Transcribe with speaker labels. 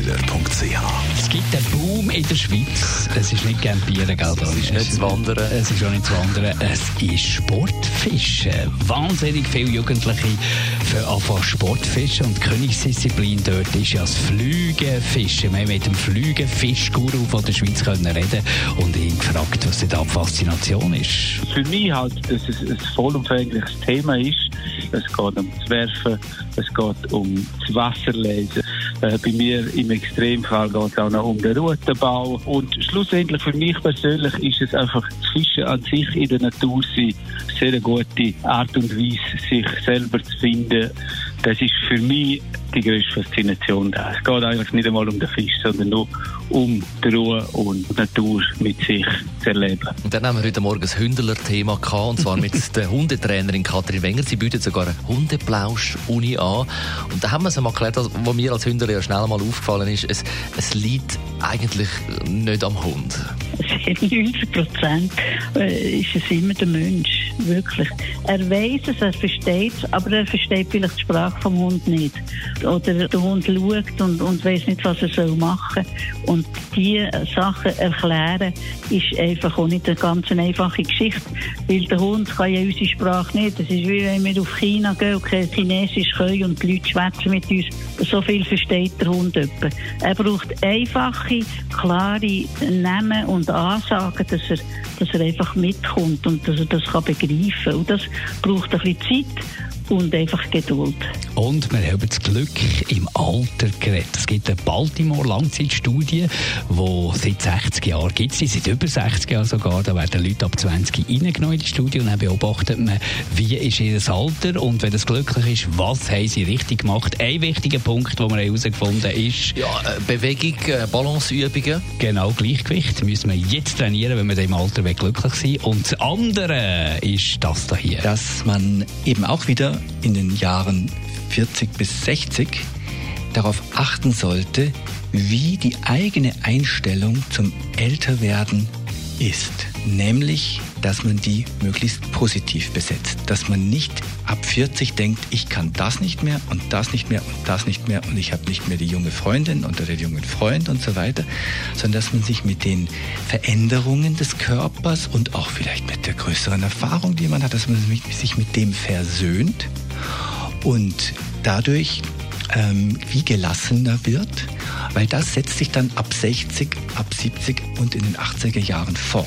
Speaker 1: AlexanderKeller.ch
Speaker 2: Es gibt einen Boom in der Schweiz. Es ist nicht campieren, gell?
Speaker 3: Es ist nicht zu wandern.
Speaker 2: Es ist auch nicht zu wandern. Es ist Sportfischen. Wahnsinnig viele Jugendliche für anfangen Sportfischen. Und die Königsdisziplin dort ist ja das Flügenfischen. Wir haben mit dem Flügenfischguru von der Schweiz können reden und ihn gefragt, was da die Faszination ist.
Speaker 4: Für mich halt, dass es ein vollumfängliches Thema ist. Es geht um das Werfen, es geht um das Wasserlesen. Äh, bei mir im Extremfall geht es auch noch um den Routenbau. Und schlussendlich für mich persönlich ist es einfach das Fischen an sich in der Natur sein. Sehr gute Art und Weise, sich selber zu finden. Das ist für mich die grösste Faszination da. Es geht eigentlich nicht einmal um den Fisch, sondern nur um die Ruhe und die Natur mit sich zu erleben.
Speaker 3: Und dann haben wir heute Morgen ein Hündler-Thema gehabt, und zwar mit der Hundetrainerin Katrin Wenger. Sie bietet sogar eine Hundeplausch-Uni an. Und da haben wir es einmal erklärt, was mir als Hündler ja schnell mal aufgefallen ist, es, es liegt eigentlich nicht am Hund.
Speaker 5: 90 Prozent äh, ist es immer der Mensch, wirklich. Er weiß es, er versteht es, aber er versteht vielleicht die Sprache vom Hund nicht. Oder der Hund schaut und, und weiß nicht, was er soll machen soll. Und diese Sachen erklären ist einfach auch nicht eine ganz einfache Geschichte, weil der Hund kann ja unsere Sprache nicht. Es ist wie wenn wir auf China gehen und kein Chinesisch können und die Leute schwätzen mit uns. So viel versteht der Hund etwa. Er braucht einfache, klare Namen und Ansagen, dass er, dass er einfach mitkommt und dass er das kann begreifen kann. Und das braucht ein bisschen Zeit und einfach Geduld.
Speaker 2: Und wir haben das Glück im Alter geredet. Es gibt eine Baltimore-Langzeitstudie, die seit 60 Jahren gibt. Sie seit über 60 Jahren sogar. Da werden Leute ab 20 reingenommen in die Studie und dann beobachtet man, wie ist ihr Alter und wenn es glücklich ist, was haben sie richtig gemacht. Ein wichtiger Punkt, den wir herausgefunden haben, ist...
Speaker 3: Ja, äh, Bewegung, äh, Balanceübungen.
Speaker 2: Genau, Gleichgewicht müssen wir jetzt trainieren, wenn wir im Alter glücklich sind. Und das andere ist das da hier.
Speaker 6: Dass man eben auch wieder in den Jahren 40 bis 60 darauf achten sollte, wie die eigene Einstellung zum Älterwerden ist. Nämlich, dass man die möglichst positiv besetzt. Dass man nicht ab 40 denkt, ich kann das nicht mehr und das nicht mehr und das nicht mehr und ich habe nicht mehr die junge Freundin oder den jungen Freund und so weiter, sondern dass man sich mit den Veränderungen des Körpers und auch vielleicht mit der größeren Erfahrung, die man hat, dass man sich mit dem versöhnt und dadurch ähm, wie gelassener wird, weil das setzt sich dann ab 60, ab 70 und in den 80er Jahren fort.